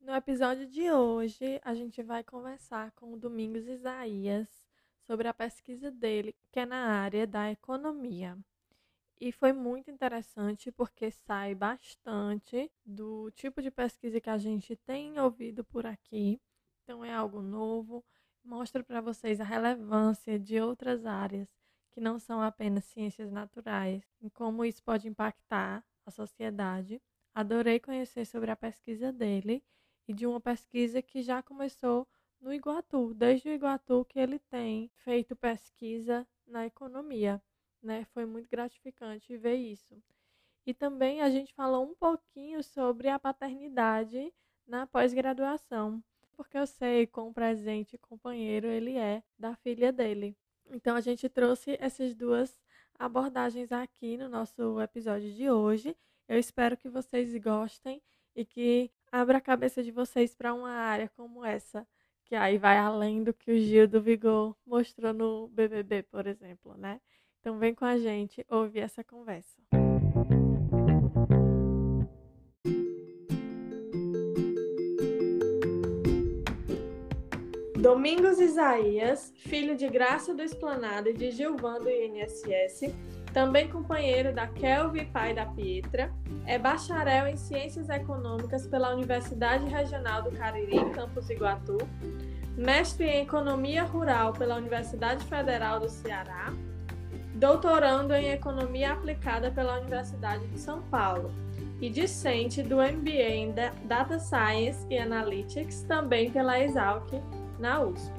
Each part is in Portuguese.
No episódio de hoje, a gente vai conversar com o Domingos Isaías sobre a pesquisa dele, que é na área da economia. E foi muito interessante porque sai bastante do tipo de pesquisa que a gente tem ouvido por aqui. Então é algo novo, mostra para vocês a relevância de outras áreas que não são apenas ciências naturais e como isso pode impactar a sociedade. Adorei conhecer sobre a pesquisa dele e de uma pesquisa que já começou no Iguatu, desde o Iguatu que ele tem feito pesquisa na economia, né? Foi muito gratificante ver isso. E também a gente falou um pouquinho sobre a paternidade na pós-graduação, porque eu sei quão presente companheiro ele é da filha dele. Então a gente trouxe essas duas abordagens aqui no nosso episódio de hoje. Eu espero que vocês gostem e que abra a cabeça de vocês para uma área como essa, que aí vai além do que o Gil do Vigor mostrou no BBB, por exemplo, né? Então vem com a gente ouvir essa conversa. Domingos Isaías, filho de Graça do Esplanado e de Gilvan do INSS, também companheiro da Kelvin pai da Pietra, é bacharel em Ciências Econômicas pela Universidade Regional do Cariri, campus Iguatu, mestre em Economia Rural pela Universidade Federal do Ceará, doutorando em Economia Aplicada pela Universidade de São Paulo e discente do MBA em Data Science e Analytics, também pela Exalc, na USP.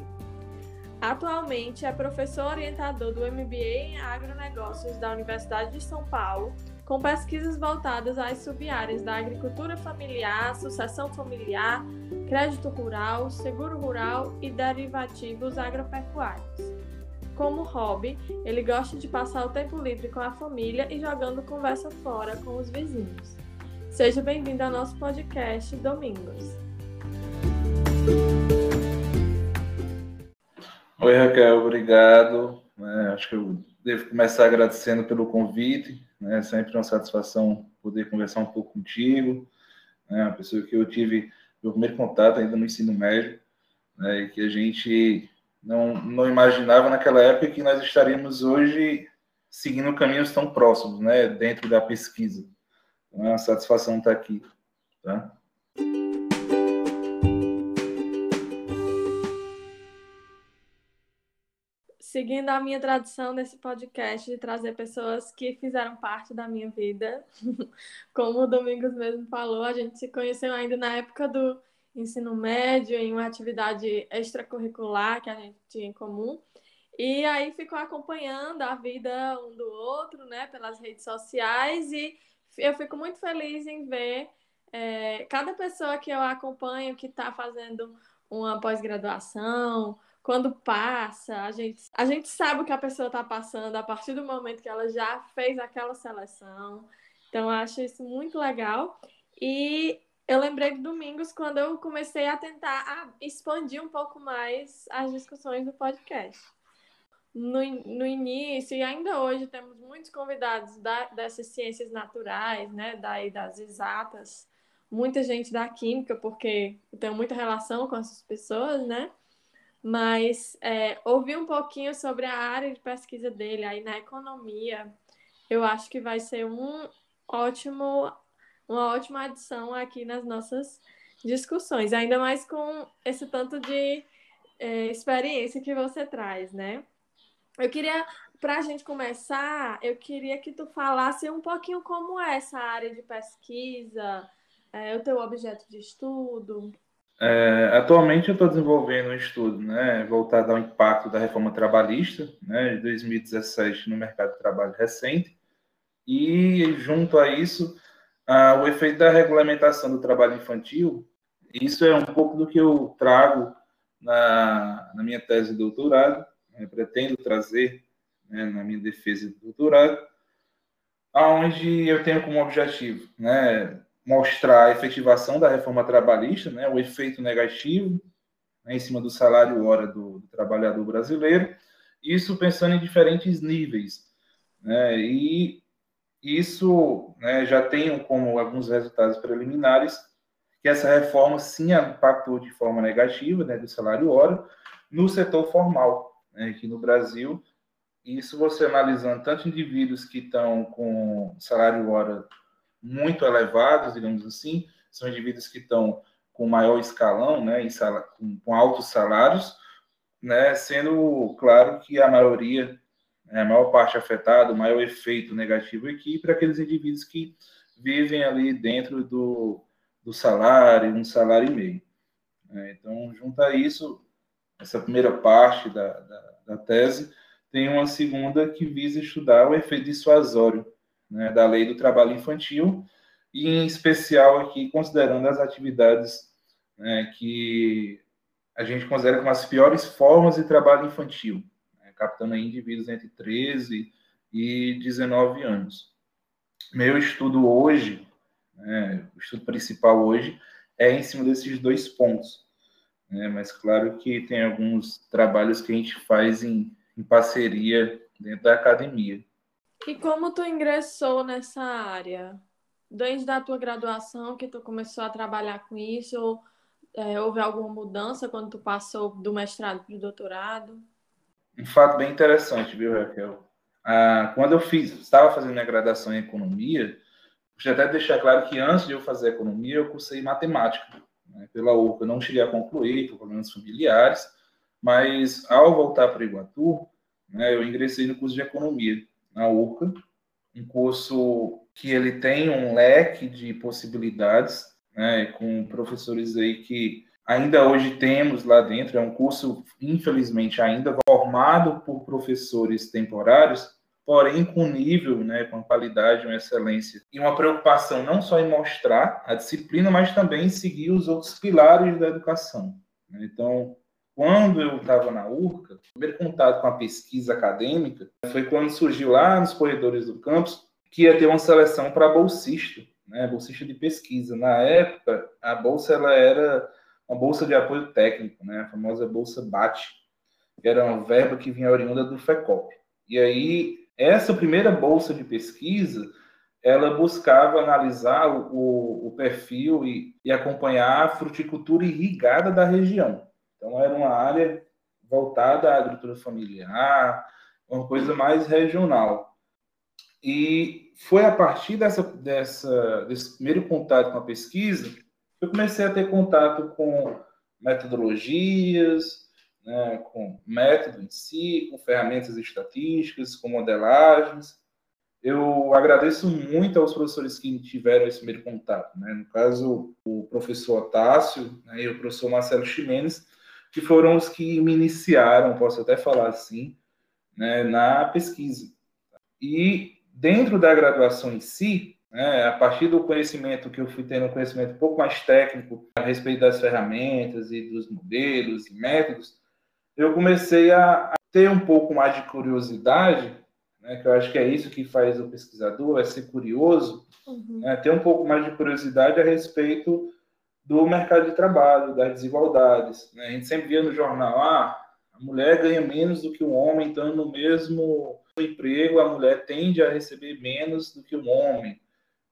Atualmente é professor orientador do MBA em Agronegócios da Universidade de São Paulo, com pesquisas voltadas às sub-áreas da agricultura familiar, sucessão familiar, crédito rural, seguro rural e derivativos agropecuários. Como hobby, ele gosta de passar o tempo livre com a família e jogando conversa fora com os vizinhos. Seja bem-vindo ao nosso podcast Domingos. Oi, Raquel, obrigado. É, acho que eu devo começar agradecendo pelo convite. Né? É sempre uma satisfação poder conversar um pouco contigo. Né? Uma pessoa que eu tive meu primeiro contato ainda no ensino médio, né? e que a gente não, não imaginava naquela época que nós estaríamos hoje seguindo caminhos tão próximos, né? dentro da pesquisa. Então, é uma satisfação estar aqui. Tá? Seguindo a minha tradição nesse podcast de trazer pessoas que fizeram parte da minha vida. Como o Domingos mesmo falou, a gente se conheceu ainda na época do ensino médio, em uma atividade extracurricular que a gente tinha em comum. E aí ficou acompanhando a vida um do outro, né, pelas redes sociais. E eu fico muito feliz em ver é, cada pessoa que eu acompanho que está fazendo uma pós-graduação quando passa, a gente, a gente sabe o que a pessoa está passando a partir do momento que ela já fez aquela seleção. Então, acho isso muito legal. E eu lembrei de domingos quando eu comecei a tentar expandir um pouco mais as discussões do podcast. No, no início, e ainda hoje, temos muitos convidados da, dessas ciências naturais, né, daí das exatas, muita gente da química, porque eu tenho muita relação com essas pessoas, né? Mas é, ouvir um pouquinho sobre a área de pesquisa dele aí na economia, eu acho que vai ser um ótimo, uma ótima adição aqui nas nossas discussões, ainda mais com esse tanto de é, experiência que você traz, né? Eu queria, para a gente começar, eu queria que tu falasse um pouquinho como é essa área de pesquisa, é, o teu objeto de estudo. É, atualmente eu estou desenvolvendo um estudo né, voltado ao impacto da reforma trabalhista né, de 2017 no mercado de trabalho recente. E, junto a isso, ah, o efeito da regulamentação do trabalho infantil, isso é um pouco do que eu trago na, na minha tese de doutorado, né, pretendo trazer né, na minha defesa de doutorado, aonde eu tenho como objetivo né, mostrar a efetivação da reforma trabalhista, né, o efeito negativo né, em cima do salário hora do, do, trabalhador brasileiro, isso pensando em diferentes níveis. Né, e isso né, já tem como alguns resultados preliminares que essa reforma sim impactou de forma negativa né, do salário hora no setor formal, né, aqui no Brasil. Isso você analisando tanto indivíduos que estão com salário hora muito elevados, digamos assim, são indivíduos que estão com maior escalão, né, com, altos salários, né, sendo claro que a maioria, né, a maior parte afetada, o maior efeito negativo aqui para aqueles indivíduos que vivem ali dentro do, do salário, um salário e meio. É, então, junto a isso, essa primeira parte da, da, da, tese, tem uma segunda que visa estudar o efeito dissuasório né, da lei do trabalho infantil, e em especial aqui considerando as atividades né, que a gente considera como as piores formas de trabalho infantil, né, captando indivíduos entre 13 e 19 anos. Meu estudo hoje né? O estudo principal hoje é em cima desses dois pontos. Né? Mas claro que tem alguns trabalhos que a gente faz em, em parceria dentro da academia. E como tu ingressou nessa área? Desde a tua graduação que tu começou a trabalhar com isso, ou é, houve alguma mudança quando tu passou do mestrado para o doutorado? Um fato bem interessante, viu, Raquel? Ah, quando eu fiz, estava fazendo minha graduação em economia, Gostaria até de deixar claro que antes de eu fazer economia, eu cursei matemática né, pela URCA. Eu não cheguei a concluir por problemas familiares, mas ao voltar para Iguatu, né, eu ingressei no curso de economia na URCA, um curso que ele tem um leque de possibilidades, né, com professores aí que ainda hoje temos lá dentro. É um curso, infelizmente, ainda formado por professores temporários, porém com nível, né, com qualidade, uma excelência e uma preocupação não só em mostrar a disciplina, mas também em seguir os outros pilares da educação. Né? Então, quando eu estava na URCA, o primeiro contato com a pesquisa acadêmica foi quando surgiu lá nos corredores do campus que ia ter uma seleção para bolsista, né, bolsista de pesquisa. Na época, a bolsa ela era uma bolsa de apoio técnico, né, a famosa bolsa BAT, que era uma verba que vinha oriunda do FECOP. E aí essa primeira bolsa de pesquisa, ela buscava analisar o, o perfil e, e, acompanhar a fruticultura irrigada da região. Então, era uma área voltada à agricultura familiar, uma coisa mais regional. E foi a partir dessa, dessa, desse primeiro contato com a pesquisa que eu comecei a ter contato com metodologias, né, com método em si, com ferramentas estatísticas, com modelagens. Eu agradeço muito aos professores que tiveram esse primeiro contato, né? no caso, o professor Otácio né, e o professor Marcelo Ximenes, que foram os que me iniciaram, posso até falar assim, né, na pesquisa. E dentro da graduação em si, né, a partir do conhecimento que eu fui tendo um conhecimento um pouco mais técnico a respeito das ferramentas e dos modelos e métodos, eu comecei a, ter um pouco mais de curiosidade, né, que eu acho que é isso que faz o pesquisador, é ser curioso, uhum. né, ter um pouco mais de curiosidade a respeito do mercado de trabalho, das desigualdades. Né? A gente sempre via no jornal, ah, a mulher ganha menos do que o homem, então no mesmo emprego a mulher tende a receber menos do que o homem.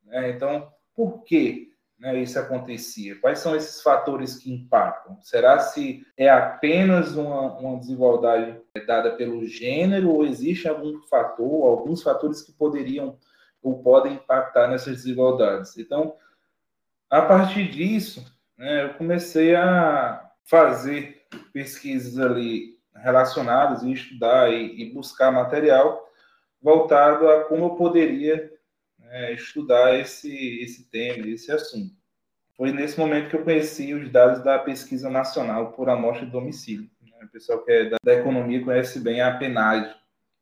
Né? Então, por quê? né, isso acontecia? Quais são esses fatores que impactam? Será se é apenas uma, uma desigualdade dada pelo gênero ou existe algum fator, alguns fatores que poderiam ou podem impactar nessas desigualdades? Então, a partir disso, né, eu comecei a fazer pesquisas ali relacionadas e estudar e, e buscar material voltado a como eu poderia é, estudar esse, esse tema, esse assunto. Foi nesse momento que eu conheci os dados da pesquisa nacional por amostra de domicílio. Né? O pessoal que é da, da economia conhece bem a PNAD,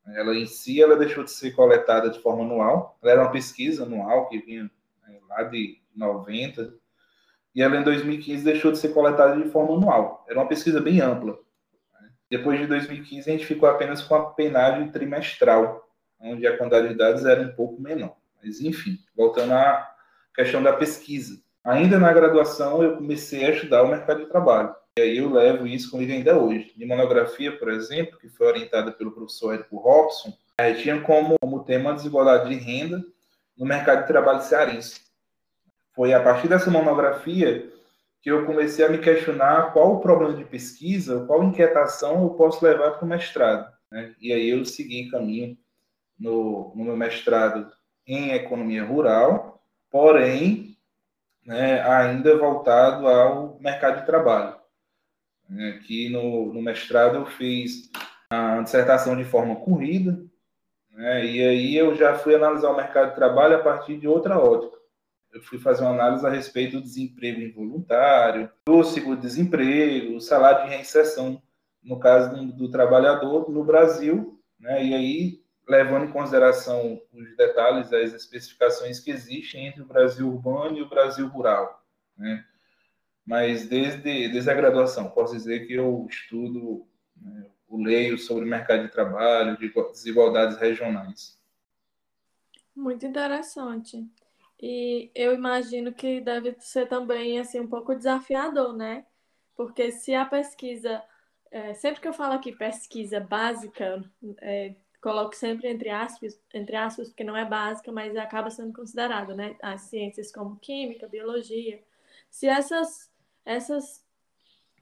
Ela em si, ela deixou de ser coletada de forma anual. Ela era uma pesquisa anual que vinha né, lá de 90. E ela em 2015 deixou de ser coletada de forma anual. Era uma pesquisa bem ampla. Depois de 2015, a gente ficou apenas com a penagem trimestral, onde a quantidade de dados era um pouco menor. Mas, enfim, voltando à questão da pesquisa. Ainda na graduação, eu comecei a estudar o mercado de trabalho. E aí eu levo isso comigo ainda hoje. De monografia, por exemplo, que foi orientada pelo professor Érico Robson, eh, tinha como, como tema a desigualdade de renda no mercado de trabalho cearense. Foi a partir dessa monografia que eu comecei a me questionar qual o problema de pesquisa, qual inquietação eu posso levar para o mestrado. Né? E aí eu segui caminho no, no meu mestrado em economia rural, porém né, ainda voltado ao mercado de trabalho. Aqui no, no mestrado eu fiz a dissertação de forma corrida, né, e aí eu já fui analisar o mercado de trabalho a partir de outra ótica. Eu fui fazer uma análise a respeito do desemprego involuntário, do seguro-desemprego, salário de reinserção, no caso do, do trabalhador no Brasil, né, e aí levando em consideração os detalhes, as especificações que existem entre o Brasil urbano e o Brasil rural. Né? Mas desde, desde a graduação, posso dizer que eu estudo, né, eu leio sobre o mercado de trabalho, de desigualdades regionais. Muito interessante. E eu imagino que deve ser também assim um pouco desafiador, né? Porque se a pesquisa, é, sempre que eu falo aqui pesquisa básica, é, coloco sempre entre aspas, entre aspas, porque não é básica, mas acaba sendo considerada, né? As ciências como química, biologia. Se essas, essas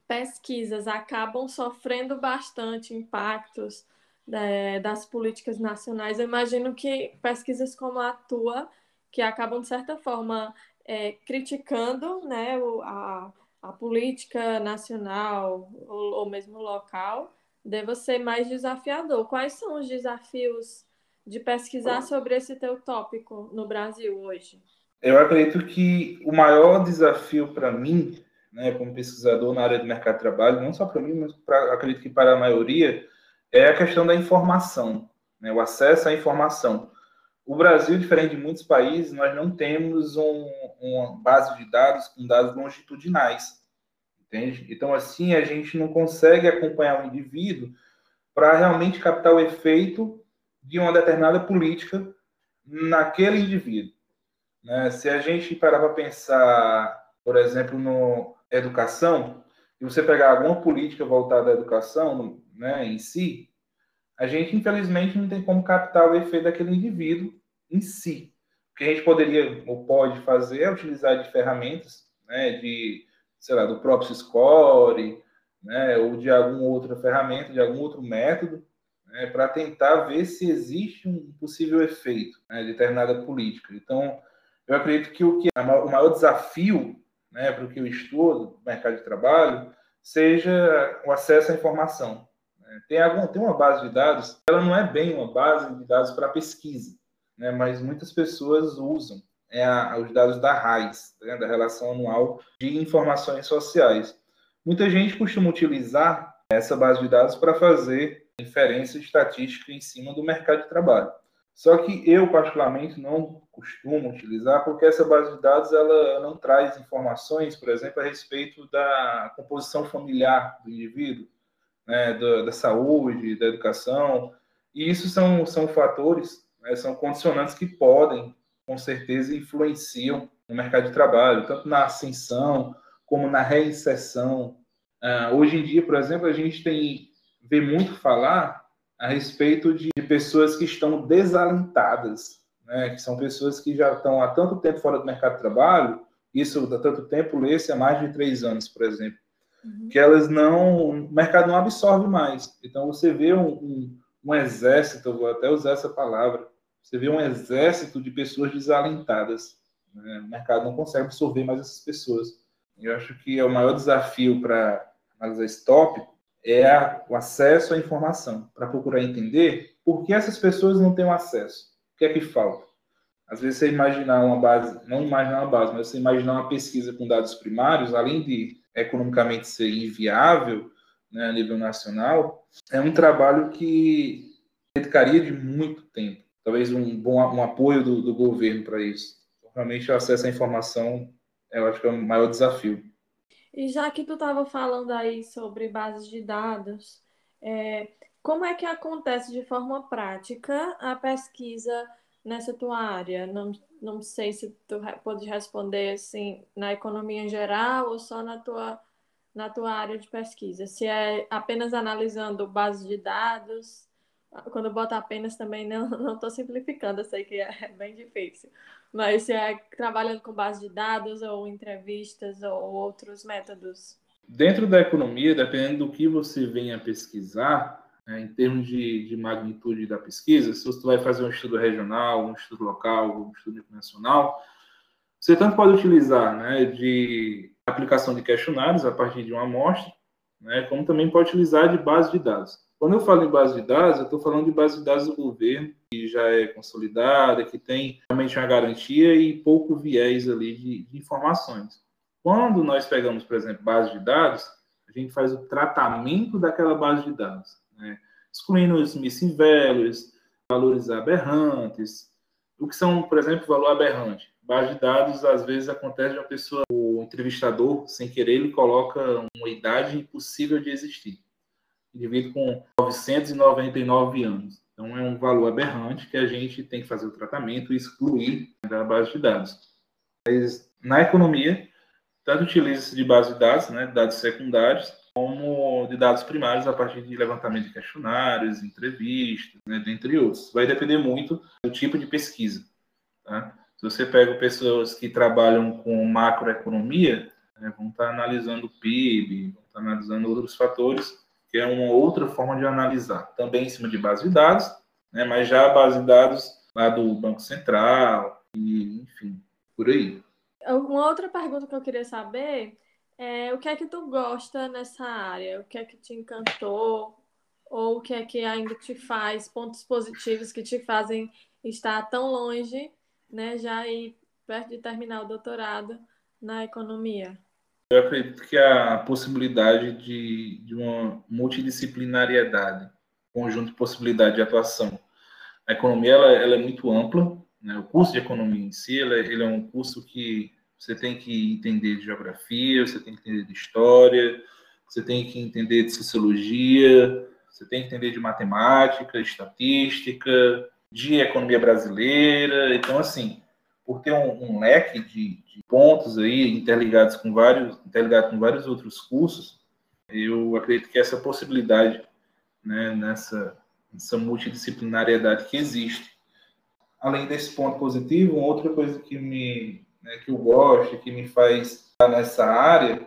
pesquisas acabam sofrendo bastante impactos né, das políticas nacionais, eu imagino que pesquisas como a tua, que acabam, de certa forma, é, criticando né, a, a política nacional ou, ou mesmo local, deva ser mais desafiador. Quais são os desafios de pesquisar sobre esse teu tópico no Brasil hoje? Eu acredito que o maior desafio para mim, né, como pesquisador na área do mercado de trabalho, não só para mim, mas pra, acredito que para a maioria, é a questão da informação, né, o acesso à informação. O Brasil, diferente de muitos países, nós não temos um, uma base de dados com dados longitudinais entende? Então, assim, a gente não consegue acompanhar o indivíduo para realmente captar o efeito de uma determinada política naquele indivíduo. Né? Se a gente parar para pensar, por exemplo, no educação, e você pegar alguma política voltada à educação né, em si, a gente, infelizmente, não tem como captar o efeito daquele indivíduo em si. O que a gente poderia ou pode fazer é utilizar de ferramentas né, de sei lá, do próprio Score, né, ou de alguma outra ferramenta, de algum outro método, né, para tentar ver se existe um possível efeito né, de determinada política. Então, eu acredito que o que é o maior desafio né, para o que eu estudo, mercado de trabalho, seja o acesso à informação. Né. Tem, algum, tem uma base de dados, ela não é bem uma base de dados para pesquisa, né, mas muitas pessoas usam é a, os dados da RAIS, né, da Relação Anual de Informações Sociais. Muita gente costuma utilizar essa base de dados para fazer inferência estatística em cima do mercado de trabalho. Só que eu, particularmente, não costumo utilizar, porque essa base de dados ela não traz informações, por exemplo, a respeito da composição familiar do indivíduo, né, da, da saúde, da educação. E isso são, são fatores, né, são condicionantes que podem com certeza influenciam no mercado de trabalho, tanto na ascensão como na reinserção. Uh, hoje em dia, por exemplo, a gente tem vê muito falar a respeito de pessoas que estão desalentadas, né? que são pessoas que já estão há tanto tempo fora do mercado de trabalho, isso há tanto tempo, lê-se há mais de três anos, por exemplo, uhum. que elas não, o mercado não absorve mais. Então, você vê um, um, um exército, vou até usar essa palavra, você vê um exército de pessoas desalentadas. Né? O mercado não consegue absorver mais essas pessoas. Eu acho que é o maior desafio para analisar esse tópico é a, o acesso à informação, para procurar entender por que essas pessoas não têm o acesso. O que é que falta? Às vezes você imaginar uma base, não imaginar uma base, mas você imaginar uma pesquisa com dados primários, além de economicamente ser inviável né, a nível nacional, é um trabalho que dedicaria de muito tempo. Talvez um bom um apoio do, do governo para isso. Realmente, o acesso à informação, eu acho que é o maior desafio. E já que tu estava falando aí sobre bases de dados, é, como é que acontece de forma prática a pesquisa nessa tua área? Não, não sei se tu pode responder assim na economia em geral ou só na tua, na tua área de pesquisa. Se é apenas analisando bases de dados, quando bota apenas também não estou simplificando, eu sei que é bem difícil. Mas se é trabalhando com base de dados ou entrevistas ou outros métodos? Dentro da economia, dependendo do que você venha pesquisar, né, em termos de, de, magnitude da pesquisa, se você vai fazer um estudo regional, um estudo local, um estudo nacional, você tanto pode utilizar né, de aplicação de questionários a partir de uma amostra, né, como também pode utilizar de base de dados. Quando eu falo em base de dados, eu estou falando de base de dados do governo, que já é consolidada, que tem realmente uma garantia e pouco viés ali de, de informações. Quando nós pegamos, por exemplo, base de dados, a gente faz o tratamento daquela base de dados, né? excluindo os missing values, valores aberrantes. O que são, por exemplo, valor aberrante? Base de dados, às vezes, acontece de uma pessoa, o entrevistador, sem querer, ele coloca uma idade impossível de existir indivíduo com 999 anos. Então, é um valor aberrante que a gente tem que fazer o tratamento e excluir da base de dados. Mas, na economia, tanto utiliza-se de base de dados, né, dados secundários, como de dados primários a partir de levantamento de questionários, entrevistas, né, dentre outros. Vai depender muito do tipo de pesquisa. Tá? Se você pega pessoas que trabalham com macroeconomia, né, vão estar analisando o PIB, vão estar analisando outros fatores que é uma outra forma de analisar, também em cima de base de dados, né, mas já base de dados lá do Banco Central, e enfim, por aí. Uma outra pergunta que eu queria saber é o que é que tu gosta nessa área? O que é que te encantou? Ou o que é que ainda te faz, pontos positivos que te fazem estar tão longe, né, já ir perto de terminar o doutorado na economia? Eu acredito que a possibilidade de, de uma multidisciplinariedade, conjunto de possibilidade de atuação. A economia ela, ela é muito ampla, né? o curso de economia em si ele, ele é um curso que você tem que entender de geografia, você tem que entender de história, você tem que entender de sociologia, você tem que entender de matemática, estatística, de economia brasileira. Então, assim, por ter um, um leque de, de, pontos aí interligados com vários, interligado com vários outros cursos, eu acredito que essa possibilidade, né, nessa, nessa multidisciplinariedade que existe. Além desse ponto positivo, outra coisa que me né, que eu gosto, que me faz estar nessa área,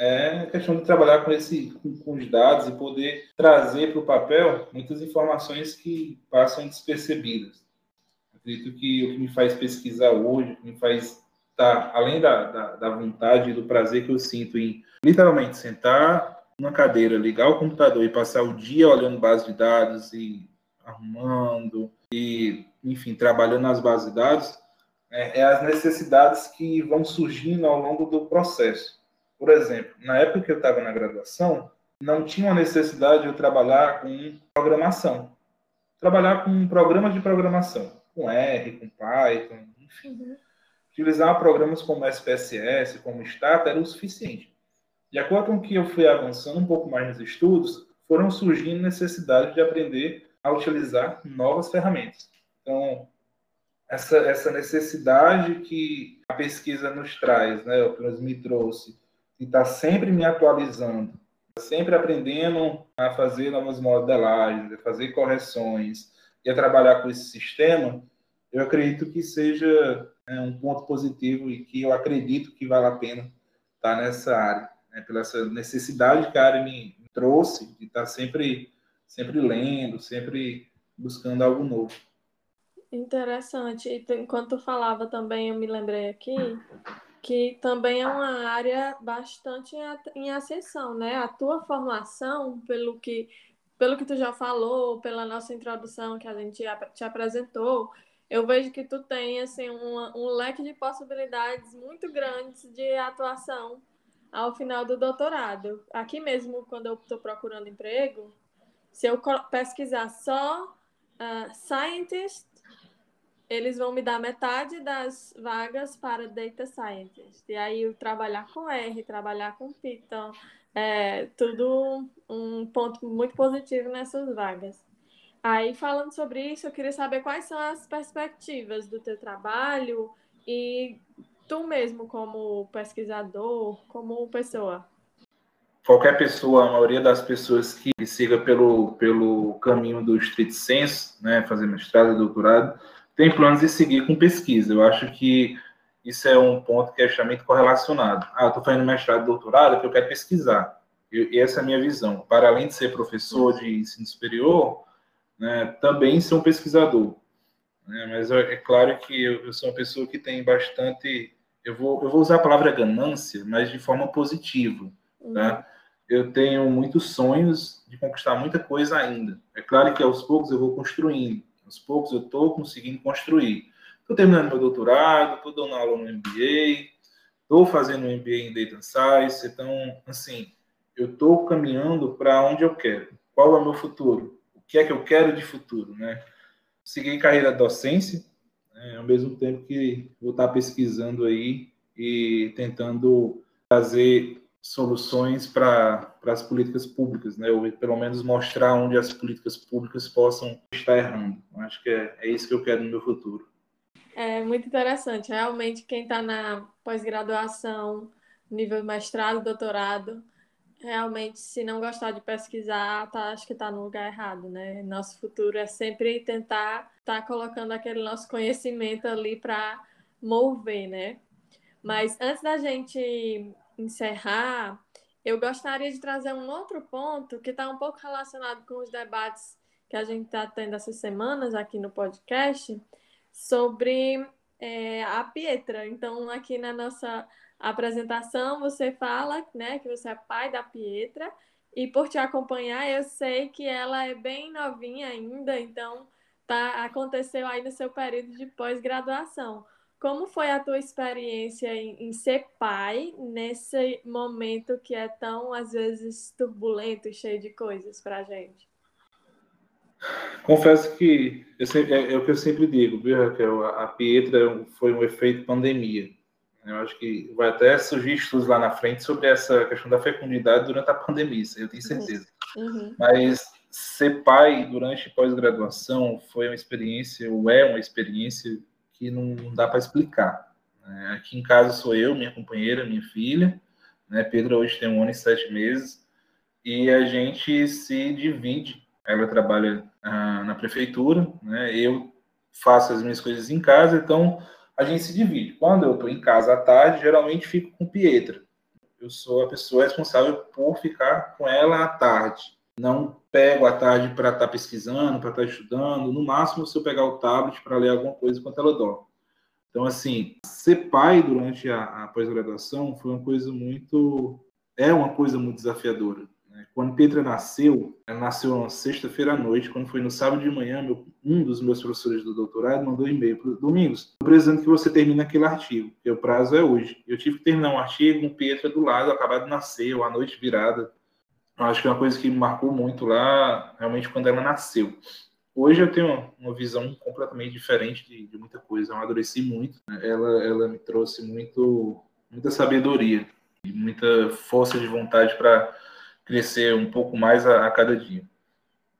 é a questão de trabalhar com, esse, com, com os dados e poder trazer para o papel muitas informações que passam despercebidas. Acredito que o que me faz pesquisar hoje, o que me faz estar, além da, da, da vontade e do prazer que eu sinto em literalmente sentar numa cadeira, ligar o computador e passar o dia olhando base de dados e arrumando e, enfim, trabalhando nas bases de dados, é, é, as necessidades que vão surgindo ao longo do processo. Por exemplo, na época que eu estava na graduação, não tinha uma necessidade de eu trabalhar com programação. Trabalhar com programas de programação com R, com Python, enfim. Uhum. Utilizar programas como SPSS, como Stata, era o suficiente. De acordo com que eu fui avançando um pouco mais nos estudos, foram surgindo necessidades de aprender a utilizar novas ferramentas. Então, essa, essa necessidade que a pesquisa nos traz, né, o que me trouxe, de estar sempre me atualizando, sempre aprendendo a fazer novas modelagens, a fazer correções, e a trabalhar com esse sistema, eu acredito que seja é, um ponto positivo e que eu acredito que vale a pena estar nessa área, né, pela essa necessidade que a área me trouxe de estar sempre, sempre lendo, sempre buscando algo novo. Interessante. E enquanto falava também, eu me lembrei aqui que também é uma área bastante em ascensão, né? A tua formação, pelo que pelo que tu já falou, pela nossa introdução que a gente te apresentou, eu vejo que tu tem assim um, um leque de possibilidades muito grandes de atuação ao final do doutorado. Aqui mesmo, quando eu estou procurando emprego, se eu pesquisar só uh, scientist, eles vão me dar metade das vagas para data scientist. E aí eu trabalhar com R, trabalhar com Python, é tudo um ponto muito positivo nessas vagas. Aí falando sobre isso, eu queria saber quais são as perspectivas do teu trabalho e tu mesmo como pesquisador, como pessoa qualquer pessoa, a maioria das pessoas que siga pelo, pelo caminho do street sense, né, fazer mestrado doutorado, tem planos de seguir com pesquisa. Eu acho que isso é um ponto que é extremamente correlacionado. Ah, eu estou fazendo mestrado e doutorado porque eu quero pesquisar. E essa é a minha visão. Para além de ser professor de ensino superior, né, também ser um pesquisador. Né? Mas é, é claro que eu, eu, sou uma pessoa que tem bastante. Eu vou, eu vou usar a palavra ganância, mas de forma positiva. Tá? Eu tenho muitos sonhos de conquistar muita coisa ainda. É claro que aos poucos eu vou construindo. Aos poucos eu estou conseguindo construir. Estou terminando meu doutorado, estou dando aula no MBA, estou fazendo um MBA em Data Science. Então, assim, eu estou caminhando para onde eu quero. Qual é o meu futuro? O que é que eu quero de futuro, né? Seguir carreira docência, né? ao mesmo tempo que vou estar pesquisando aí e tentando fazer soluções para as políticas públicas, né? ou pelo menos mostrar onde as políticas públicas possam estar errando. Acho que é, é isso que eu quero no meu futuro. É muito interessante. Realmente, quem está na pós-graduação, nível mestrado, doutorado, realmente, se não gostar de pesquisar, tá, acho que está no lugar errado, né? Nosso futuro é sempre tentar estar tá colocando aquele nosso conhecimento ali para mover, né? Mas antes da gente encerrar, eu gostaria de trazer um outro ponto que está um pouco relacionado com os debates que a gente está tendo essas semanas aqui no podcast sobre é, a Pietra. Então, aqui na nossa apresentação, você fala né, que você é pai da Pietra, e por te acompanhar, eu sei que ela é bem novinha ainda, então tá, aconteceu aí no seu período de pós-graduação. Como foi a tua experiência em, em, ser pai nesse momento que é tão, às vezes, turbulento e cheio de coisas para a gente? Confesso que sempre, é, é, o que eu sempre digo, viu, Raquel? A, a Pietra foi um efeito pandemia. Eu acho que vai até surgir estudos lá na frente sobre essa questão da fecundidade durante a pandemia, eu tenho certeza. Uhum. Mas ser pai durante pós-graduação foi uma experiência, ou é uma experiência que não, dá para explicar. Né? Aqui em casa sou eu, minha companheira, minha filha, né? Pedro hoje tem um ano e sete meses, e a gente se divide. Ela trabalha ah, na prefeitura, né? eu faço as minhas coisas em casa, então a gente se divide. Quando eu estou em casa à tarde, geralmente fico com Pietra. Eu sou a pessoa responsável por ficar com ela à tarde. Não pego à tarde para estar tá pesquisando, para estar tá estudando. No máximo, se eu pegar o tablet para ler alguma coisa enquanto ela dorme. Então, assim, ser pai durante a, a pós-graduação foi uma coisa muito. É uma coisa muito desafiadora. Né? Quando Petra nasceu, ela nasceu na sexta-feira à noite. Quando foi no sábado de manhã, meu, um dos meus professores do doutorado mandou um e-mail para Domingos, estou precisando que você termine aquele artigo, porque o prazo é hoje. Eu tive que terminar um artigo com Petra do lado, acabado de nascer, ou à noite virada. Eu acho que é uma coisa que me marcou muito lá, realmente, quando ela nasceu. Hoje eu tenho uma visão completamente diferente de, de muita coisa. Eu amadureci muito. Né? Ela, ela me trouxe muito, muita sabedoria e muita força de vontade para crescer um pouco mais a, a, cada dia.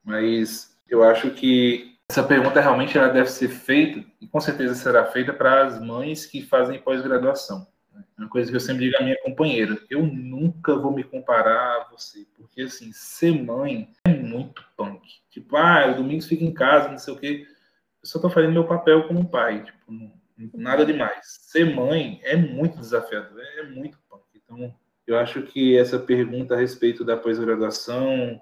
Mas eu acho que essa pergunta realmente ela deve ser feita, e com certeza será feita para as mães que fazem pós-graduação. Uma coisa que eu sempre digo à minha companheira, eu nunca vou me comparar a você, porque assim, ser mãe é muito punk. Tipo, ah, o Domingos fica em casa, não sei o quê. Eu só tô fazendo meu papel como pai, tipo, nada demais. Ser mãe é muito desafiador, é muito punk. Então, eu acho que essa pergunta a respeito da pós-graduação,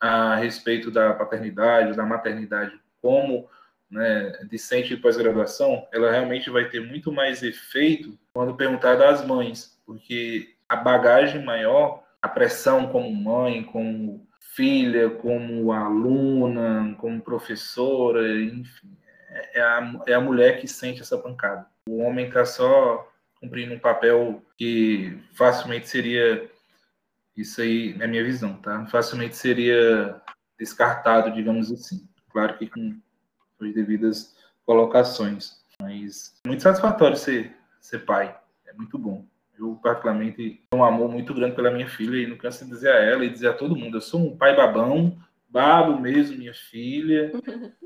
a respeito da paternidade, da maternidade, como né, discente de pós-graduação, ela realmente vai ter muito mais efeito quando perguntada às mães, porque a bagagem maior, a pressão como mãe, como filha, como aluna, como professora, enfim, é a, é a mulher que sente essa pancada. O homem está só cumprindo um papel que facilmente seria, isso aí é minha visão, tá? Facilmente seria descartado, digamos assim. Claro que com suas devidas colocações. Mas é muito satisfatório ser, ser pai, é muito bom. Eu, particularmente, tenho um amor muito grande pela minha filha e não canso de dizer a ela e dizer a todo mundo: eu sou um pai babão, babo mesmo minha filha.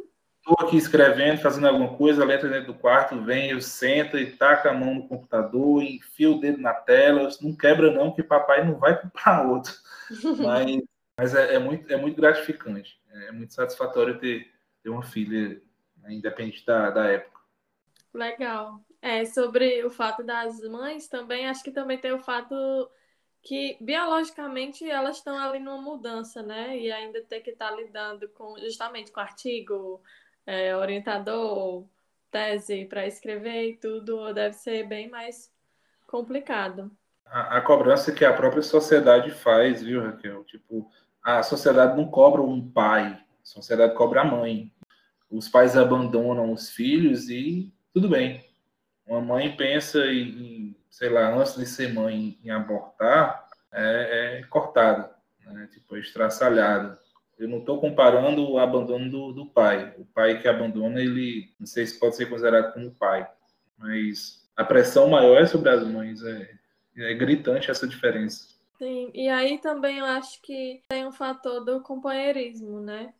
Estou aqui escrevendo, fazendo alguma coisa, ela entra dentro do quarto, vem, eu senta e taca a mão no computador, enfia o dedo na tela, não quebra não, que papai não vai comprar outro. Mas, mas é, é, muito, é muito gratificante, é muito satisfatório ter, ter uma filha, independente da, da época. Legal. É, sobre o fato das mães, também acho que também tem o fato que biologicamente elas estão ali numa mudança, né? E ainda tem que estar lidando com justamente com artigo, é, orientador, tese para escrever e tudo, deve ser bem mais complicado. A, a, cobrança que a própria sociedade faz, viu, Raquel? Tipo, a sociedade não cobra um pai, a sociedade cobra a mãe. Os pais abandonam os filhos e tudo bem. Uma mãe pensa em, sei lá, antes de ser mãe, em abortar, é, é cortada, né? tipo, é estraçalhada. Eu não estou comparando o abandono do, do, pai. O pai que abandona, ele, não sei se pode ser considerado como pai, mas a pressão maior é sobre as mães. É, é gritante essa diferença. Sim, e aí também eu acho que tem um fator do companheirismo, né?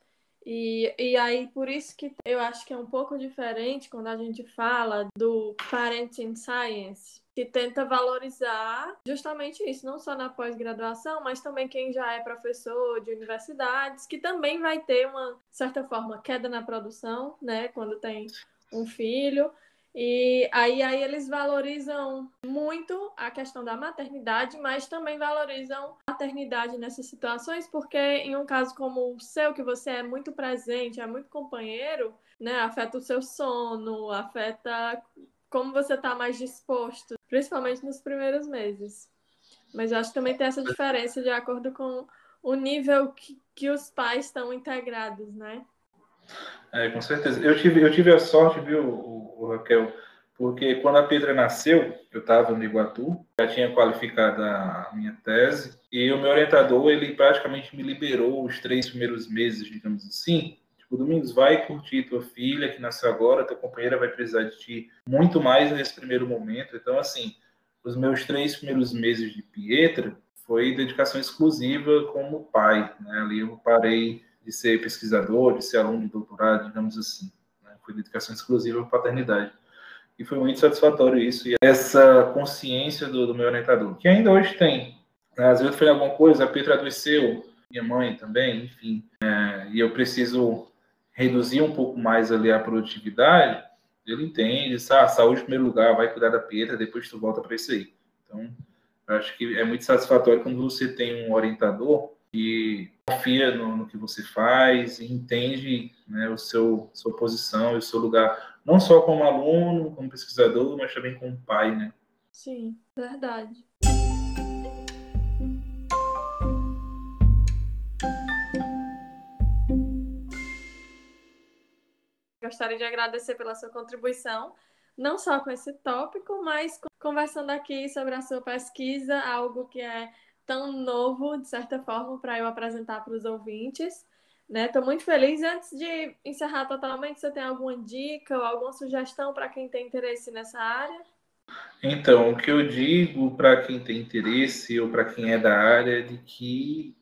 E, e aí, por isso que eu acho que é um pouco diferente quando a gente fala do Parenting Science, que tenta valorizar justamente isso, não só na pós-graduação, mas também quem já é professor de universidades, que também vai ter uma certa forma queda na produção, né, quando tem um filho. E aí, aí eles valorizam muito a questão da maternidade, mas também valorizam a maternidade nessas situações, porque em um caso como o seu, que você é muito presente, é muito companheiro, né, afeta o seu sono, afeta como você está mais disposto, principalmente nos primeiros meses. Mas eu acho que também tem essa diferença de acordo com o nível que, que os pais estão integrados, né? É, com certeza. Eu tive, eu tive a sorte, viu, Raquel, porque quando a Pedra nasceu, eu estava no Iguatu, já tinha qualificado a minha tese, e o meu orientador, ele praticamente me liberou os três primeiros meses, digamos assim. Tipo, Domingos, vai curtir tua filha que nasceu agora, tua companheira vai precisar de ti muito mais nesse primeiro momento. Então, assim, os meus três primeiros meses de Pietra foi dedicação exclusiva como pai, né? Ali eu parei de ser pesquisador, de ser aluno de doutorado, digamos assim. Foi dedicação exclusiva para paternidade. E foi muito satisfatório isso, e essa consciência do, do meu orientador, que ainda hoje tem. Às vezes eu falei alguma coisa, a Petra adoeceu, minha mãe também, enfim, é, e eu preciso reduzir um pouco mais ali a produtividade, ele entende, ah, saúde em primeiro lugar, vai cuidar da Petra, depois tu volta para isso aí. Então, acho que é muito satisfatório quando você tem um orientador que confia no, no, que você faz e entende né, o seu sua posição e o seu lugar, não só como aluno, como pesquisador, mas também como pai, né? Sim, verdade. Gostaria de agradecer pela sua contribuição, não só com esse tópico, mas conversando aqui sobre a sua pesquisa, algo que é tão novo, de certa forma, para eu apresentar para os ouvintes. Estou né? muito feliz. Antes de encerrar totalmente, você tem alguma dica ou alguma sugestão para quem tem interesse nessa área? Então, o que eu digo para quem tem interesse ou para quem é da área é de que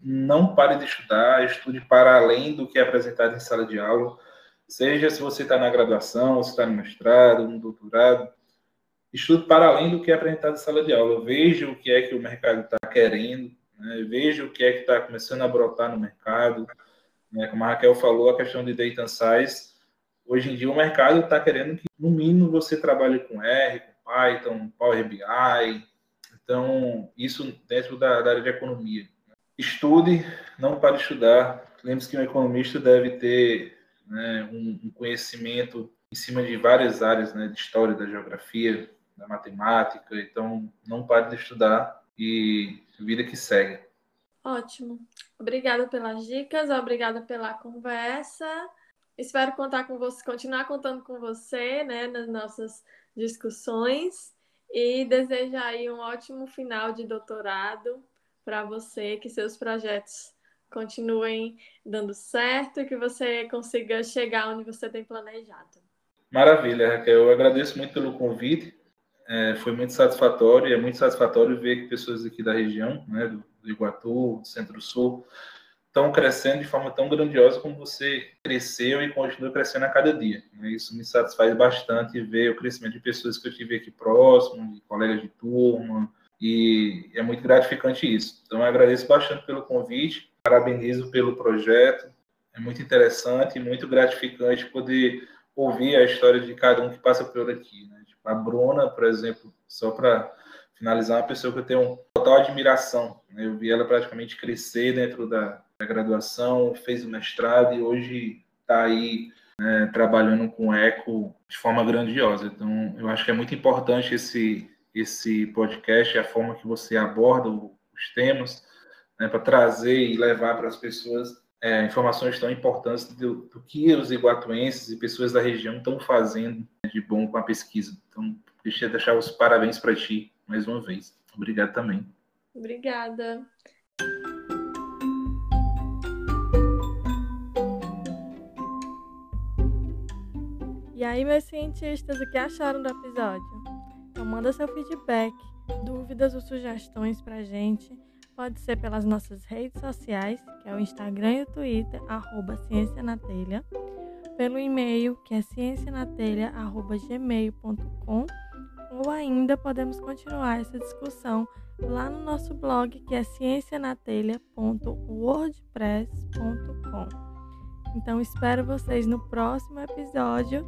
não pare de estudar, estude para além do que é apresentado em sala de aula, seja se você está na graduação, se está no mestrado, no doutorado, estudo para além do que é apresentado em sala de aula. Veja o que é que o mercado está querendo, né? veja o que é que está começando a brotar no mercado. Né? Como a Raquel falou, a questão de data science, hoje em dia o mercado está querendo que, no mínimo, você trabalhe com R, com Python, Power BI. Então, isso dentro da, da área de economia. Estude, não para estudar. Lembre-se que um economista deve ter né, um, um conhecimento em cima de várias áreas, né, de história, da geografia, da matemática, então não pare de estudar e vida que segue. Ótimo. Obrigada pelas dicas, obrigada pela conversa. Espero contar com você, continuar contando com você, né, nas nossas discussões e desejar aí um ótimo final de doutorado para você, que seus projetos continuem dando certo e que você consiga chegar onde você tem planejado. Maravilha, Raquel. Eu agradeço muito pelo convite. É, foi muito satisfatório e é muito satisfatório ver que pessoas aqui da região, né, do, do Iguatu, do Centro-Sul, estão crescendo de forma tão grandiosa como você cresceu e continua crescendo a cada dia. Né? Isso me satisfaz bastante ver o crescimento de pessoas que eu tive aqui próximo, de colegas de turma, e é muito gratificante isso. Então, eu agradeço bastante pelo convite, parabenizo pelo projeto, é muito interessante e muito gratificante poder ouvir a história de cada um que passa por aqui. Né? A Bruna, por exemplo, só para finalizar, uma pessoa que eu tenho total admiração. Né? Eu vi ela praticamente crescer dentro da, da graduação, fez o mestrado e hoje está aí né, trabalhando com eco de forma grandiosa. Então, eu acho que é muito importante esse esse podcast, a forma que você aborda os temas, né, para trazer e levar para as pessoas é, informações tão importantes do, do, que os iguatuenses e pessoas da região estão fazendo de bom com a pesquisa. Então, deixa eu deixar os parabéns para ti mais uma vez. Obrigado também. Obrigada. E aí, meus cientistas, o que acharam do episódio? Então manda seu feedback, dúvidas ou sugestões pra gente. Pode ser pelas nossas redes sociais, que é o Instagram e o Twitter, arroba Ciência na Telha. Pelo e-mail, que é ciencianatelha.gmail.com ou ainda podemos continuar essa discussão lá no nosso blog, que é ciencianatelha.wordpress.com. Então espero vocês no próximo episódio